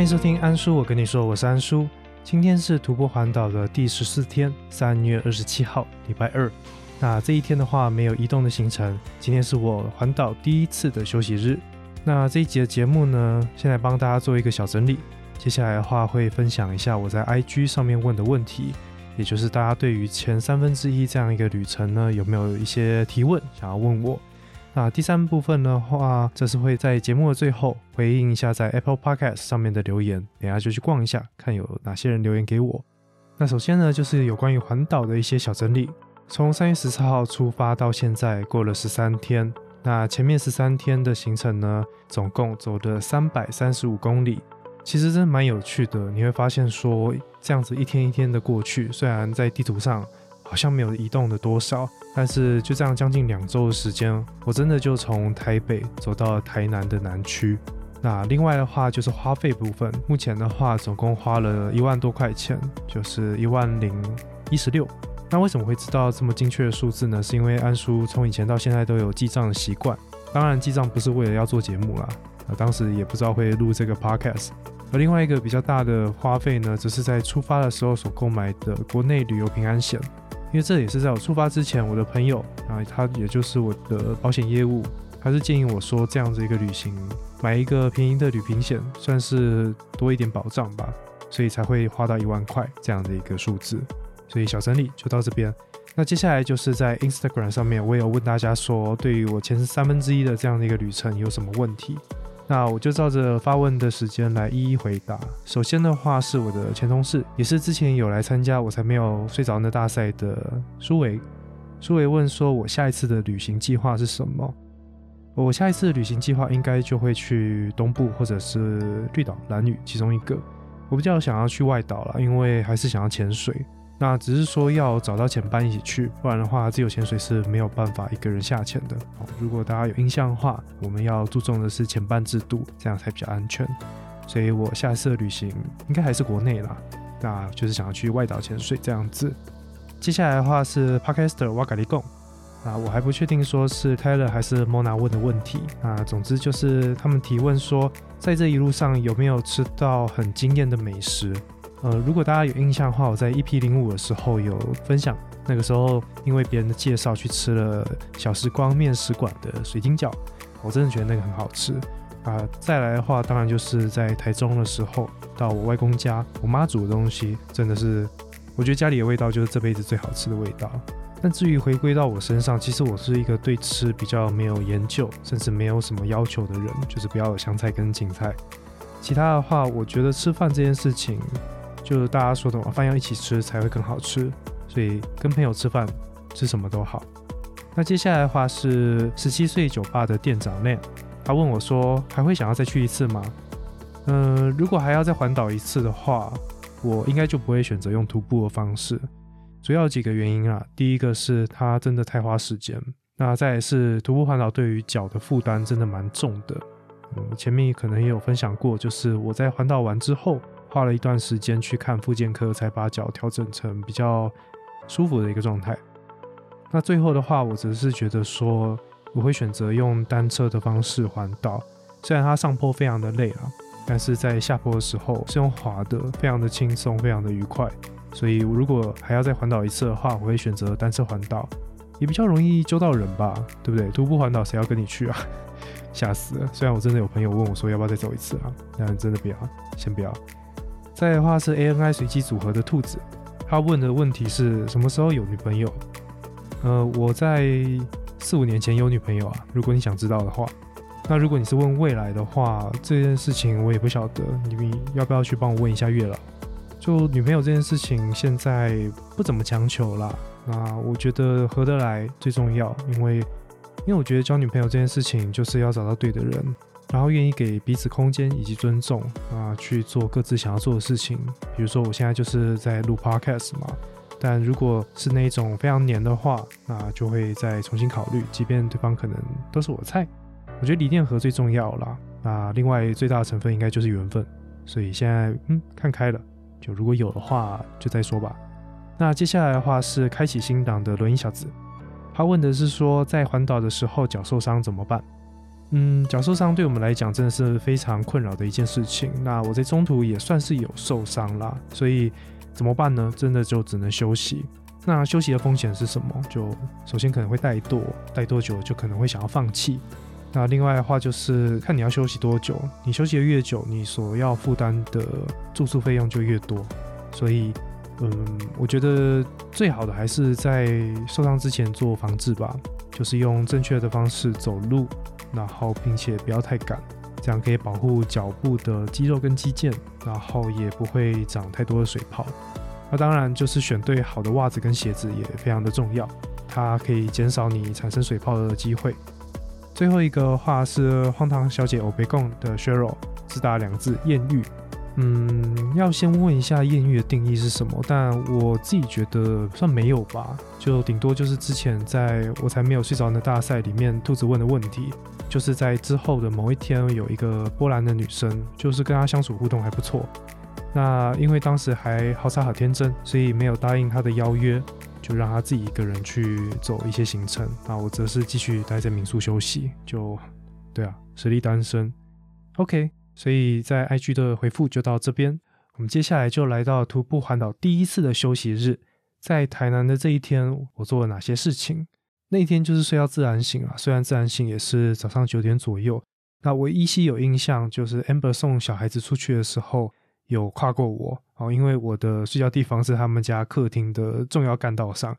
欢迎收听安叔，我跟你说，我是安叔。今天是徒步环岛的第十四天，三月二十七号，礼拜二。那这一天的话，没有移动的行程。今天是我环岛第一次的休息日。那这一集的节目呢，先来帮大家做一个小整理。接下来的话，会分享一下我在 IG 上面问的问题，也就是大家对于前三分之一这样一个旅程呢，有没有一些提问想要问我？那第三部分的话，这是会在节目的最后回应一下在 Apple Podcast 上面的留言，等下就去逛一下，看有哪些人留言给我。那首先呢，就是有关于环岛的一些小整理。从三月十四号出发到现在，过了十三天。那前面十三天的行程呢，总共走了三百三十五公里，其实真的蛮有趣的。你会发现说，这样子一天一天的过去，虽然在地图上好像没有移动的多少。但是就这样将近两周的时间，我真的就从台北走到了台南的南区。那另外的话就是花费部分，目前的话总共花了一万多块钱，就是一万零一十六。那为什么会知道这么精确的数字呢？是因为安叔从以前到现在都有记账的习惯。当然记账不是为了要做节目啦，啊，当时也不知道会录这个 podcast。而另外一个比较大的花费呢，则是在出发的时候所购买的国内旅游平安险。因为这也是在我出发之前，我的朋友啊，他也就是我的保险业务，他是建议我说这样子一个旅行，买一个便宜的旅行险，算是多一点保障吧，所以才会花到一万块这样的一个数字。所以小整理就到这边。那接下来就是在 Instagram 上面，我也有问大家说，对于我前三分之一的这样的一个旅程有什么问题？那我就照着发问的时间来一一回答。首先的话是我的前同事，也是之前有来参加我才没有睡着那大赛的苏维。苏维问说：“我下一次的旅行计划是什么？”我下一次旅行计划应该就会去东部或者是绿岛、蓝屿其中一个。我比较想要去外岛了，因为还是想要潜水。那只是说要找到潜班一起去，不然的话自由潜水是没有办法一个人下潜的。如果大家有印象的话，我们要注重的是潜班制度，这样才比较安全。所以我下一次的旅行应该还是国内啦，那就是想要去外岛潜水这样子。接下来的话是 Podcaster 瓦卡利贡，啊，我还不确定说是 Taylor 还是 Mona 问的问题。啊，总之就是他们提问说，在这一路上有没有吃到很惊艳的美食？呃，如果大家有印象的话，我在 EP 零五的时候有分享，那个时候因为别人的介绍去吃了小时光面食馆的水晶饺，我真的觉得那个很好吃啊。再来的话，当然就是在台中的时候，到我外公家，我妈煮的东西真的是，我觉得家里的味道就是这辈子最好吃的味道。但至于回归到我身上，其实我是一个对吃比较没有研究，甚至没有什么要求的人，就是不要有香菜跟芹菜。其他的话，我觉得吃饭这件事情。就是大家说的嘛，饭要一起吃才会更好吃，所以跟朋友吃饭吃什么都好。那接下来的话是十七岁酒吧的店长 Lan，他问我说还会想要再去一次吗？嗯，如果还要再环岛一次的话，我应该就不会选择用徒步的方式。主要几个原因啊，第一个是它真的太花时间，那再是徒步环岛对于脚的负担真的蛮重的。嗯，前面可能也有分享过，就是我在环岛完之后。花了一段时间去看复健科，才把脚调整成比较舒服的一个状态。那最后的话，我只是觉得说，我会选择用单车的方式环岛。虽然它上坡非常的累啊，但是在下坡的时候是用滑的，非常的轻松，非常的愉快。所以如果还要再环岛一次的话，我会选择单车环岛，也比较容易揪到人吧，对不对？徒步环岛谁要跟你去啊？吓死了！虽然我真的有朋友问我说要不要再走一次啊，但真的不要，先不要。再的话是 A N I 随机组合的兔子，他问的问题是什么时候有女朋友？呃，我在四五年前有女朋友啊。如果你想知道的话，那如果你是问未来的话，这件事情我也不晓得，你要不要去帮我问一下月老？就女朋友这件事情，现在不怎么强求啦。那我觉得合得来最重要，因为因为我觉得交女朋友这件事情就是要找到对的人。然后愿意给彼此空间以及尊重啊，去做各自想要做的事情。比如说，我现在就是在录 podcast 嘛，但如果是那一种非常黏的话，那就会再重新考虑。即便对方可能都是我菜，我觉得理念合最重要啦。那另外最大的成分应该就是缘分，所以现在嗯看开了，就如果有的话就再说吧。那接下来的话是开启新档的轮椅小子，他问的是说在环岛的时候脚受伤怎么办？嗯，脚受伤对我们来讲真的是非常困扰的一件事情。那我在中途也算是有受伤啦，所以怎么办呢？真的就只能休息。那休息的风险是什么？就首先可能会怠惰，怠多久就可能会想要放弃。那另外的话就是看你要休息多久，你休息的越久，你所要负担的住宿费用就越多。所以，嗯，我觉得最好的还是在受伤之前做防治吧，就是用正确的方式走路，然后并且不要太赶，这样可以保护脚部的肌肉跟肌腱，然后也不会长太多的水泡。那当然就是选对好的袜子跟鞋子也非常的重要，它可以减少你产生水泡的机会。最后一个话是荒唐小姐欧贝贡的 Cheryl，只打两字艳遇。嗯，要先问一下艳遇的定义是什么？但我自己觉得算没有吧，就顶多就是之前在我才没有睡着的大赛里面，兔子问的问题，就是在之后的某一天有一个波兰的女生，就是跟她相处互动还不错。那因为当时还好傻好天真，所以没有答应她的邀约。就让他自己一个人去走一些行程，那我则是继续待在民宿休息。就对啊，实力单身。OK，所以在 IG 的回复就到这边。我们接下来就来到徒步环岛第一次的休息日，在台南的这一天，我做了哪些事情？那一天就是睡到自然醒啊，虽然自然醒也是早上九点左右。那我依稀有印象，就是 Amber 送小孩子出去的时候。有跨过我哦，因为我的睡觉地方是他们家客厅的重要干道上，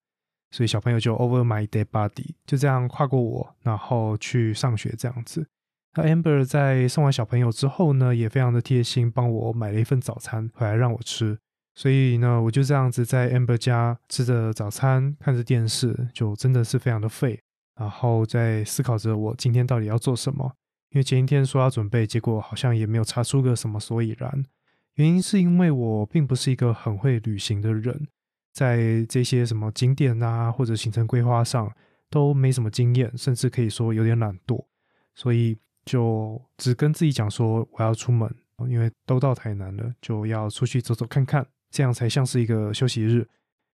所以小朋友就 over my dead body，就这样跨过我，然后去上学这样子。那 Amber 在送完小朋友之后呢，也非常的贴心，帮我买了一份早餐回来让我吃。所以呢，我就这样子在 Amber 家吃着早餐，看着电视，就真的是非常的废。然后在思考着我今天到底要做什么，因为前一天说要准备，结果好像也没有查出个什么所以然。原因是因为我并不是一个很会旅行的人，在这些什么景点啊或者行程规划上都没什么经验，甚至可以说有点懒惰，所以就只跟自己讲说我要出门，因为都到台南了，就要出去走走看看，这样才像是一个休息日。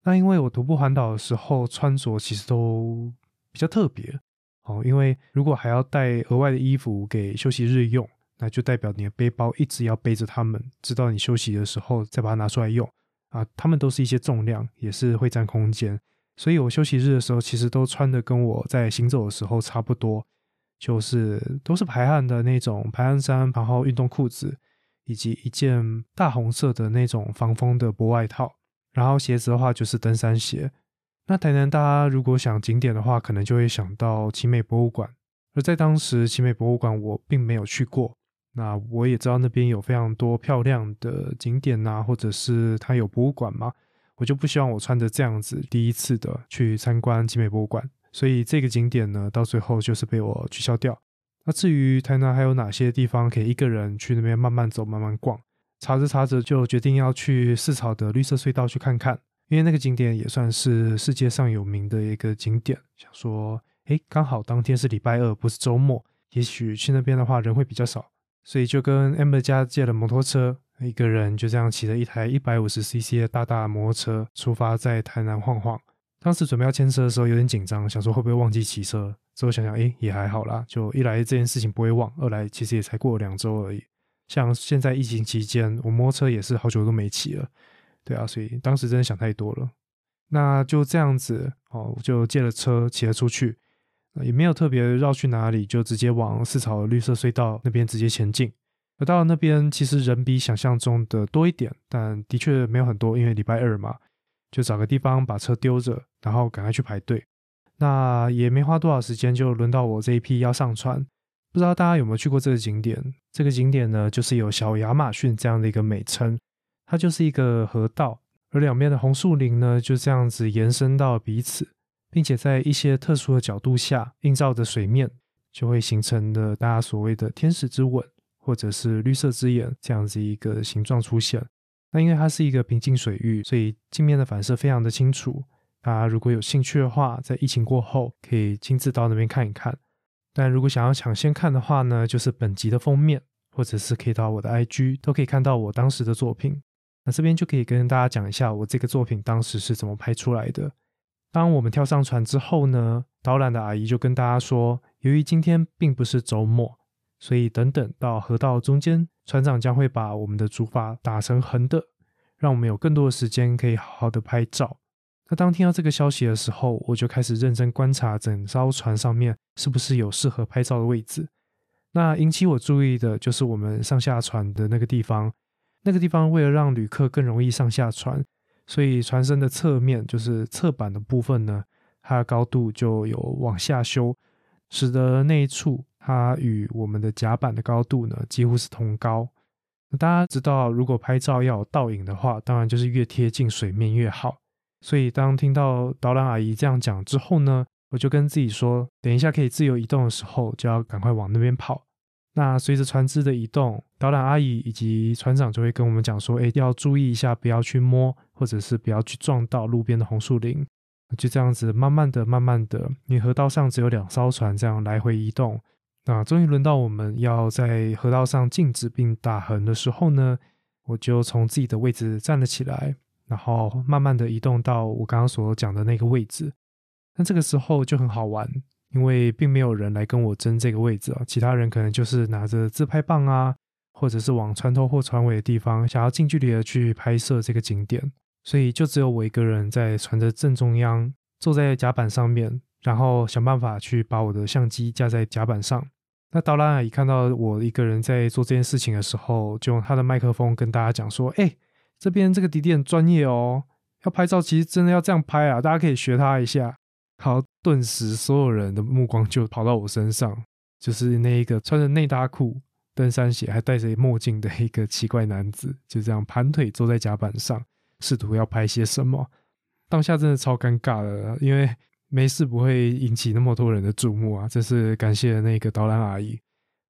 那因为我徒步环岛的时候穿着其实都比较特别哦，因为如果还要带额外的衣服给休息日用。那就代表你的背包一直要背着它们，直到你休息的时候再把它拿出来用啊。它们都是一些重量，也是会占空间，所以我休息日的时候其实都穿的跟我在行走的时候差不多，就是都是排汗的那种排汗衫，然后运动裤子，以及一件大红色的那种防风的薄外套。然后鞋子的话就是登山鞋。那台南大家如果想景点的话，可能就会想到奇美博物馆，而在当时奇美博物馆我并没有去过。那我也知道那边有非常多漂亮的景点呐，或者是它有博物馆嘛，我就不希望我穿着这样子第一次的去参观集美博物馆，所以这个景点呢，到最后就是被我取消掉。那至于台南还有哪些地方可以一个人去那边慢慢走、慢慢逛，查着查着就决定要去市草的绿色隧道去看看，因为那个景点也算是世界上有名的一个景点。想说，诶，刚好当天是礼拜二，不是周末，也许去那边的话人会比较少。所以就跟 Amber 家借了摩托车，一个人就这样骑着一台一百五十 CC 的大大摩托车出发，在台南晃晃。当时准备要牵车的时候有点紧张，想说会不会忘记骑车。之后想想，哎，也还好啦。就一来这件事情不会忘，二来其实也才过两周而已。像现在疫情期间，我摸车也是好久都没骑了。对啊，所以当时真的想太多了。那就这样子哦，就借了车骑了出去。也没有特别绕去哪里，就直接往四草绿色隧道那边直接前进。而到了那边，其实人比想象中的多一点，但的确没有很多，因为礼拜二嘛，就找个地方把车丢着，然后赶快去排队。那也没花多少时间，就轮到我这一批要上船。不知道大家有没有去过这个景点？这个景点呢，就是有小亚马逊这样的一个美称，它就是一个河道，而两边的红树林呢，就这样子延伸到彼此。并且在一些特殊的角度下映照着水面，就会形成了大家所谓的天使之吻，或者是绿色之眼这样子一个形状出现。那因为它是一个平静水域，所以镜面的反射非常的清楚。大家如果有兴趣的话，在疫情过后可以亲自到那边看一看。但如果想要抢先看的话呢，就是本集的封面，或者是可以到我的 IG 都可以看到我当时的作品。那这边就可以跟大家讲一下我这个作品当时是怎么拍出来的。当我们跳上船之后呢，导览的阿姨就跟大家说，由于今天并不是周末，所以等等到河道中间，船长将会把我们的竹筏打成横的，让我们有更多的时间可以好好的拍照。那当听到这个消息的时候，我就开始认真观察整艘船上面是不是有适合拍照的位置。那引起我注意的就是我们上下船的那个地方，那个地方为了让旅客更容易上下船，所以船身的侧面就是侧板的部分呢，它的高度就有往下修，使得那一处它与我们的甲板的高度呢几乎是同高。大家知道，如果拍照要有倒影的话，当然就是越贴近水面越好。所以当听到导览阿姨这样讲之后呢，我就跟自己说，等一下可以自由移动的时候，就要赶快往那边跑。那随着船只的移动，导览阿姨以及船长就会跟我们讲说，哎，要注意一下，不要去摸，或者是不要去撞到路边的红树林。就这样子，慢慢的、慢慢的，你河道上只有两艘船这样来回移动。那终于轮到我们要在河道上静止并打横的时候呢，我就从自己的位置站了起来，然后慢慢的移动到我刚刚所讲的那个位置。那这个时候就很好玩，因为并没有人来跟我争这个位置啊，其他人可能就是拿着自拍棒啊，或者是往船头或船尾的地方，想要近距离的去拍摄这个景点，所以就只有我一个人在船的正中央，坐在甲板上面，然后想办法去把我的相机架在甲板上。那导览阿姨看到我一个人在做这件事情的时候，就用她的麦克风跟大家讲说：“哎，这边这个迪迪很专业哦，要拍照其实真的要这样拍啊，大家可以学他一下。”好，顿时所有人的目光就跑到我身上，就是那一个穿着内搭裤、登山鞋还戴着墨镜的一个奇怪男子，就这样盘腿坐在甲板上，试图要拍些什么。当下真的超尴尬的，因为没事不会引起那么多人的注目啊。这是感谢那个导览阿姨。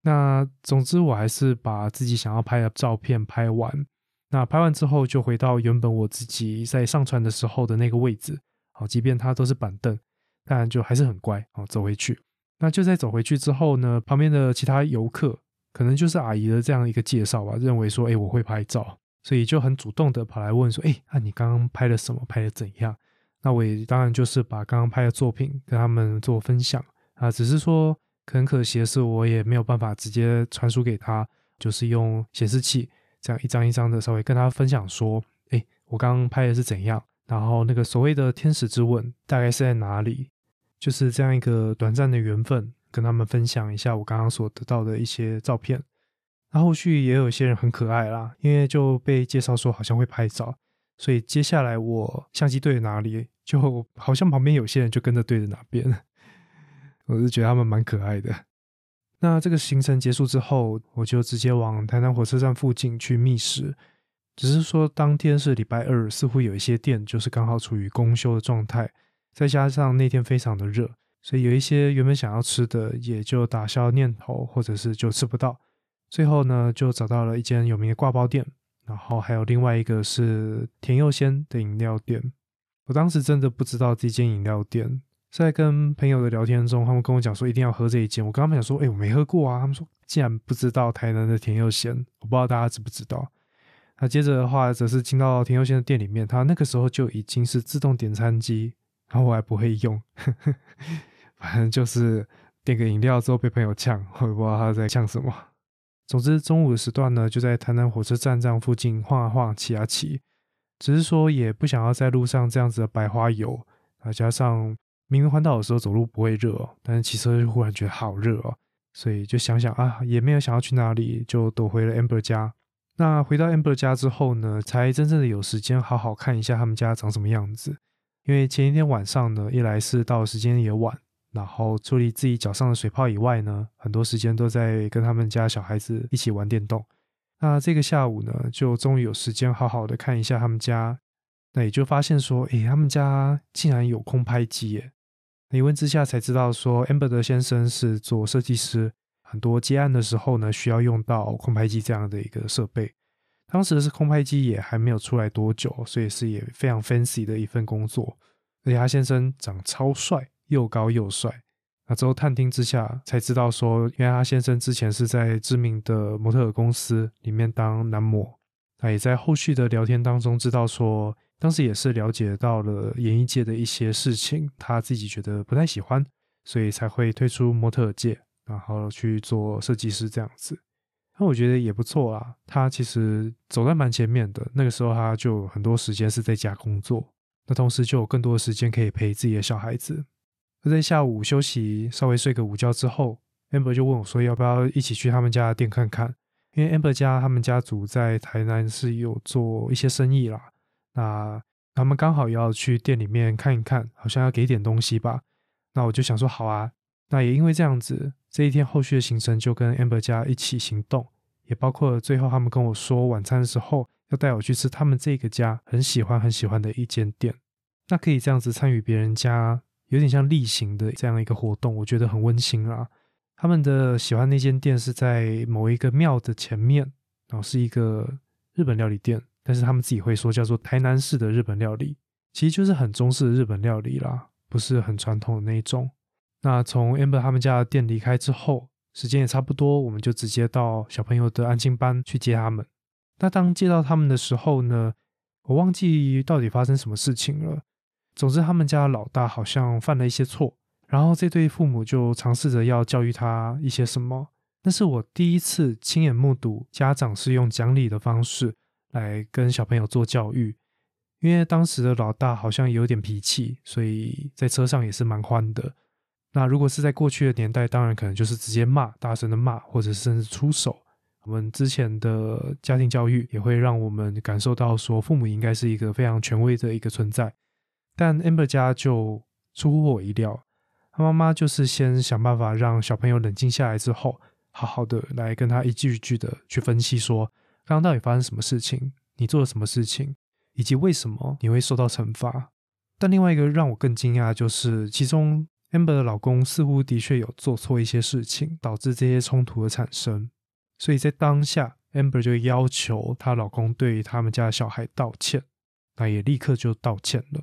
那总之，我还是把自己想要拍的照片拍完。那拍完之后，就回到原本我自己在上船的时候的那个位置。好，即便它都是板凳。当然就还是很乖好，走回去。那就在走回去之后呢，旁边的其他游客可能就是阿姨的这样一个介绍吧，认为说，哎，我会拍照，所以就很主动的跑来问说，哎，那你刚刚拍了什么？拍的怎样？那我也当然就是把刚刚拍的作品跟他们做分享啊，只是说很可惜的是，我也没有办法直接传输给他，就是用显示器这样一张一张的稍微跟他分享说，哎，我刚刚拍的是怎样？然后那个所谓的天使之吻大概是在哪里？就是这样一个短暂的缘分，跟他们分享一下我刚刚所得到的一些照片。那后续也有一些人很可爱啦，因为就被介绍说好像会拍照，所以接下来我相机对着哪里，就好像旁边有些人就跟着对着哪边。我是觉得他们蛮可爱的。那这个行程结束之后，我就直接往台南火车站附近去觅食。只是说当天是礼拜二，似乎有一些店就是刚好处于公休的状态。再加上那天非常的热，所以有一些原本想要吃的也就打消念头，或者是就吃不到。最后呢，就找到了一间有名的挂包店，然后还有另外一个是田佑先的饮料店。我当时真的不知道这间饮料店，在跟朋友的聊天中，他们跟我讲说一定要喝这一间。我跟他们讲说，哎，我没喝过啊。他们说，竟然不知道台南的田佑先，我不知道大家知不知道。那接着的话，则是进到田佑先的店里面，他那个时候就已经是自动点餐机。然后我还不会用，反正就是点个饮料之后被朋友呛，我也不知道他在呛什么。总之中午的时段呢，就在台南火车站这样附近晃啊晃、骑啊骑，只是说也不想要在路上这样子的白花油啊。加上明明环岛的时候走路不会热，但是骑车就忽然觉得好热哦，所以就想想啊，也没有想要去哪里，就躲回了 Amber 家。那回到 Amber 家之后呢，才真正的有时间好好看一下他们家长什么样子。因为前一天晚上呢，一来是到时间也晚，然后处理自己脚上的水泡以外呢，很多时间都在跟他们家小孩子一起玩电动。那这个下午呢，就终于有时间好好的看一下他们家。那也就发现说，诶，他们家竟然有空拍机耶！一问之下才知道说，amber 的先生是做设计师，很多接案的时候呢，需要用到空拍机这样的一个设备。当时是空拍机也还没有出来多久，所以是也非常 fancy 的一份工作。而且他先生长超帅，又高又帅。那之后探听之下才知道说，原来他先生之前是在知名的模特公司里面当男模。那也在后续的聊天当中知道说，当时也是了解到了演艺界的一些事情，他自己觉得不太喜欢，所以才会退出模特界，然后去做设计师这样子。那我觉得也不错啊，他其实走在蛮前面的。那个时候他就很多时间是在家工作，那同时就有更多的时间可以陪自己的小孩子。而在下午休息，稍微睡个午觉之后，amber 就问我说要不要一起去他们家店看看，因为 amber 家他们家族在台南是有做一些生意啦。那他们刚好要去店里面看一看，好像要给点东西吧。那我就想说好啊。那也因为这样子，这一天后续的行程就跟 Amber 家一起行动，也包括最后他们跟我说晚餐的时候要带我去吃他们这个家很喜欢很喜欢的一间店。那可以这样子参与别人家，有点像例行的这样一个活动，我觉得很温馨啦。他们的喜欢那间店是在某一个庙的前面，然后是一个日本料理店，但是他们自己会说叫做台南式的日本料理，其实就是很中式的日本料理啦，不是很传统的那一种。那从 Amber 他们家的店离开之后，时间也差不多，我们就直接到小朋友的安静班去接他们。那当接到他们的时候呢，我忘记到底发生什么事情了。总之，他们家老大好像犯了一些错，然后这对父母就尝试着要教育他一些什么。那是我第一次亲眼目睹家长是用讲理的方式来跟小朋友做教育，因为当时的老大好像有点脾气，所以在车上也是蛮欢的。那如果是在过去的年代，当然可能就是直接骂，大声的骂，或者甚至出手。我们之前的家庭教育也会让我们感受到，说父母应该是一个非常权威的一个存在。但 Amber 家就出乎我意料，他妈妈就是先想办法让小朋友冷静下来之后，好好的来跟他一句一句的去分析，说刚刚到底发生什么事情，你做了什么事情，以及为什么你会受到惩罚。但另外一个让我更惊讶就是，其中。Amber 的老公似乎的确有做错一些事情，导致这些冲突的产生。所以在当下，Amber 就要求她老公对他们家的小孩道歉，那也立刻就道歉了。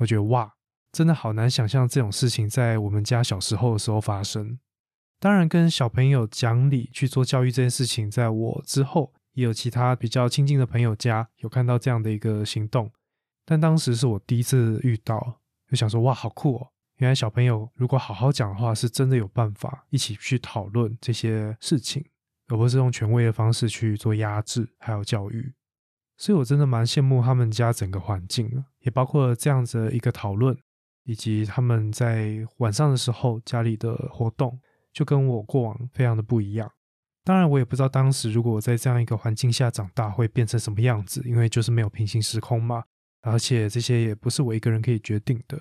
我觉得哇，真的好难想象这种事情在我们家小时候的时候发生。当然，跟小朋友讲理去做教育这件事情，在我之后也有其他比较亲近的朋友家有看到这样的一个行动，但当时是我第一次遇到，就想说哇，好酷哦！原来小朋友如果好好讲的话，是真的有办法一起去讨论这些事情，而不是用权威的方式去做压制还有教育。所以我真的蛮羡慕他们家整个环境也包括这样子一个讨论，以及他们在晚上的时候家里的活动，就跟我过往非常的不一样。当然，我也不知道当时如果我在这样一个环境下长大会变成什么样子，因为就是没有平行时空嘛，而且这些也不是我一个人可以决定的。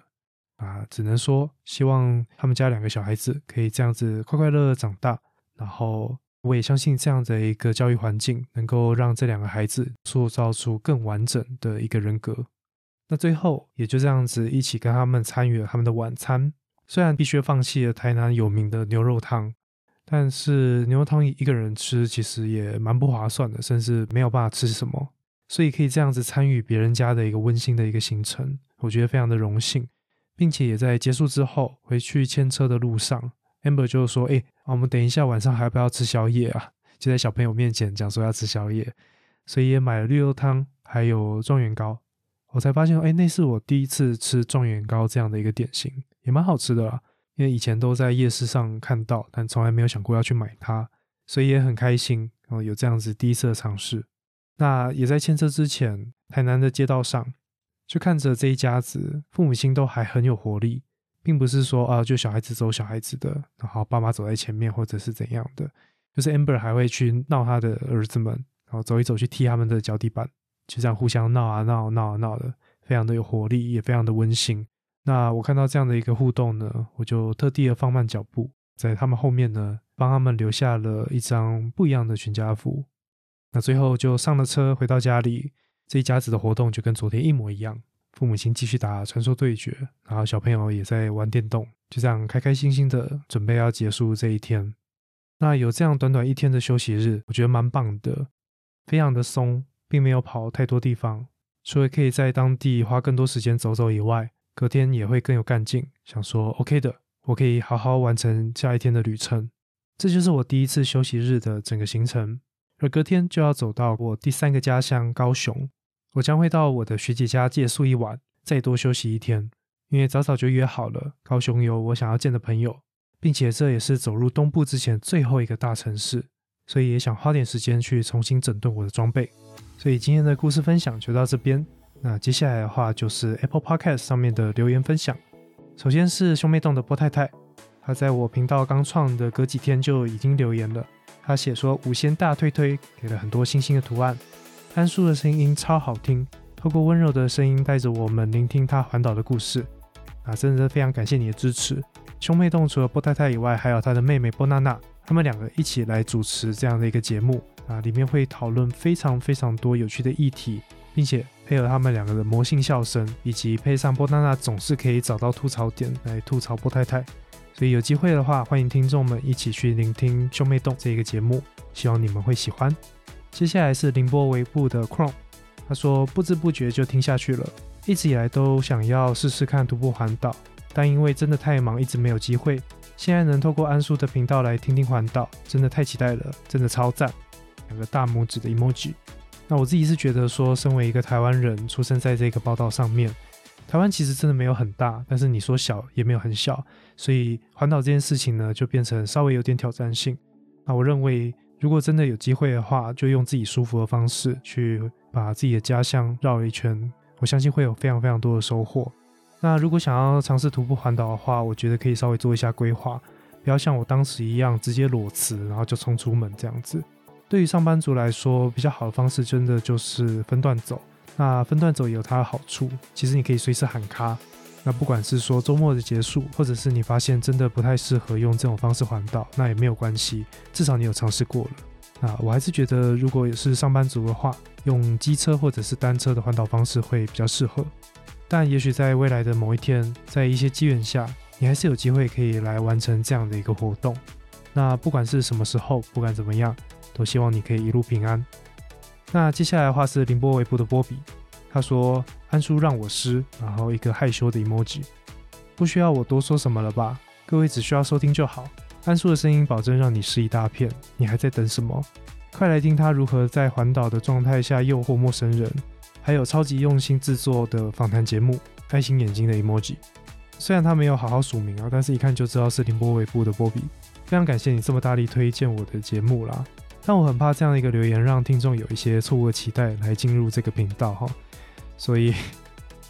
啊，只能说希望他们家两个小孩子可以这样子快快乐乐长大，然后我也相信这样的一个教育环境能够让这两个孩子塑造出更完整的一个人格。那最后也就这样子一起跟他们参与了他们的晚餐，虽然必须放弃了台南有名的牛肉汤，但是牛肉汤一个人吃其实也蛮不划算的，甚至没有办法吃什么，所以可以这样子参与别人家的一个温馨的一个行程，我觉得非常的荣幸。并且也在结束之后回去牵车的路上，amber 就说：“哎，我们等一下晚上还要不要吃宵夜啊？”就在小朋友面前讲说要吃宵夜，所以也买了绿豆汤，还有状元糕。我才发现，哎，那是我第一次吃状元糕这样的一个点心，也蛮好吃的啦。因为以前都在夜市上看到，但从来没有想过要去买它，所以也很开心哦，有这样子第一次的尝试。那也在牵车之前，台南的街道上。就看着这一家子，父母亲都还很有活力，并不是说啊，就小孩子走小孩子的，然后爸妈走在前面，或者是怎样的。就是 Amber 还会去闹他的儿子们，然后走一走去踢他们的脚底板，就这样互相闹啊闹闹啊闹的，非常的有活力，也非常的温馨。那我看到这样的一个互动呢，我就特地的放慢脚步，在他们后面呢，帮他们留下了一张不一样的全家福。那最后就上了车，回到家里。这一家子的活动就跟昨天一模一样，父母亲继续打传说对决，然后小朋友也在玩电动，就这样开开心心的准备要结束这一天。那有这样短短一天的休息日，我觉得蛮棒的，非常的松，并没有跑太多地方，除了可以在当地花更多时间走走以外，隔天也会更有干劲，想说 OK 的，我可以好好完成下一天的旅程。这就是我第一次休息日的整个行程，而隔天就要走到我第三个家乡高雄。我将会到我的学姐家借宿一晚，再多休息一天。因为早早就约好了，高雄有我想要见的朋友，并且这也是走入东部之前最后一个大城市，所以也想花点时间去重新整顿我的装备。所以今天的故事分享就到这边。那接下来的话就是 Apple Podcast 上面的留言分享。首先是兄妹洞的波太太，她在我频道刚创的隔几天就已经留言了。她写说五仙大推推，给了很多星星的图案。安叔的声音超好听，透过温柔的声音带着我们聆听他环岛的故事。啊，真的是非常感谢你的支持。兄妹洞除了波太太以外，还有他的妹妹波娜娜，他们两个一起来主持这样的一个节目。啊，里面会讨论非常非常多有趣的议题，并且配合他们两个的魔性笑声，以及配上波娜娜总是可以找到吐槽点来吐槽波太太。所以有机会的话，欢迎听众们一起去聆听兄妹洞这一个节目，希望你们会喜欢。接下来是凌波微步的 Chrome，他说不知不觉就听下去了，一直以来都想要试试看徒步环岛，但因为真的太忙，一直没有机会。现在能透过安叔的频道来听听环岛，真的太期待了，真的超赞。两个大拇指的 emoji。那我自己是觉得说，身为一个台湾人，出生在这个报道上面，台湾其实真的没有很大，但是你说小也没有很小，所以环岛这件事情呢，就变成稍微有点挑战性。那我认为，如果真的有机会的话，就用自己舒服的方式去把自己的家乡绕一圈，我相信会有非常非常多的收获。那如果想要尝试徒步环岛的话，我觉得可以稍微做一下规划，不要像我当时一样直接裸辞，然后就冲出门这样子。对于上班族来说，比较好的方式真的就是分段走。那分段走也有它的好处，其实你可以随时喊卡。那不管是说周末的结束，或者是你发现真的不太适合用这种方式环岛，那也没有关系，至少你有尝试过了。那我还是觉得，如果也是上班族的话，用机车或者是单车的环岛方式会比较适合。但也许在未来的某一天，在一些机缘下，你还是有机会可以来完成这样的一个活动。那不管是什么时候，不管怎么样。都希望你可以一路平安。那接下来的话是凌波微步的波比，他说：“安叔让我湿，然后一个害羞的 emoji，不需要我多说什么了吧？各位只需要收听就好。安叔的声音保证让你湿一大片，你还在等什么？快来听他如何在环岛的状态下诱惑陌生人，还有超级用心制作的访谈节目，爱心眼睛的 emoji。虽然他没有好好署名啊，但是一看就知道是凌波微步的波比。非常感谢你这么大力推荐我的节目啦。”但我很怕这样的一个留言让听众有一些错误的期待来进入这个频道哈，所以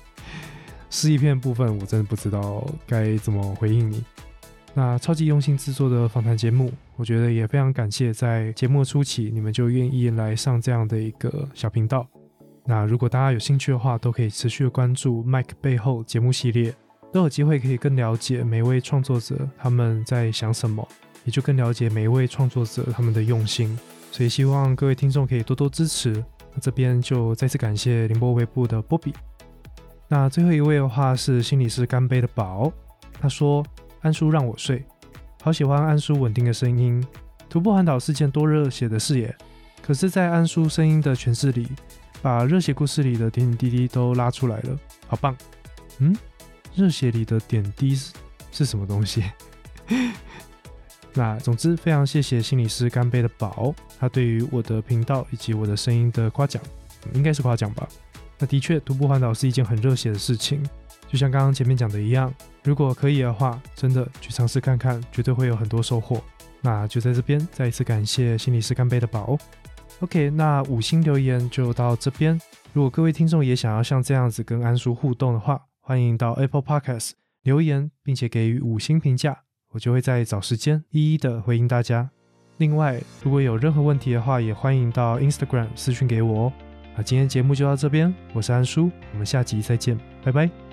是一片部分我真的不知道该怎么回应你。那超级用心制作的访谈节目，我觉得也非常感谢在节目初期你们就愿意来上这样的一个小频道。那如果大家有兴趣的话，都可以持续的关注 Mike 背后节目系列，都有机会可以更了解每位创作者他们在想什么。也就更了解每一位创作者他们的用心，所以希望各位听众可以多多支持。那这边就再次感谢凌波微步的波比。那最后一位的话是心理师干杯的宝，他说：“安叔让我睡，好喜欢安叔稳定的声音。徒步环岛是件多热血的事业，可是，在安叔声音的诠释里，把热血故事里的点点滴滴都拉出来了，好棒。嗯，热血里的点滴是是什么东西？”那总之，非常谢谢心理师干杯的宝，他对于我的频道以及我的声音的夸奖，应该是夸奖吧。那的确，徒步环岛是一件很热血的事情，就像刚刚前面讲的一样，如果可以的话，真的去尝试看看，绝对会有很多收获。那就在这边再一次感谢心理师干杯的宝。OK，那五星留言就到这边。如果各位听众也想要像这样子跟安叔互动的话，欢迎到 Apple Podcast 留言，并且给予五星评价。我就会在找时间一一的回应大家。另外，如果有任何问题的话，也欢迎到 Instagram 私讯给我哦。那今天节目就到这边，我是安叔，我们下集再见，拜拜。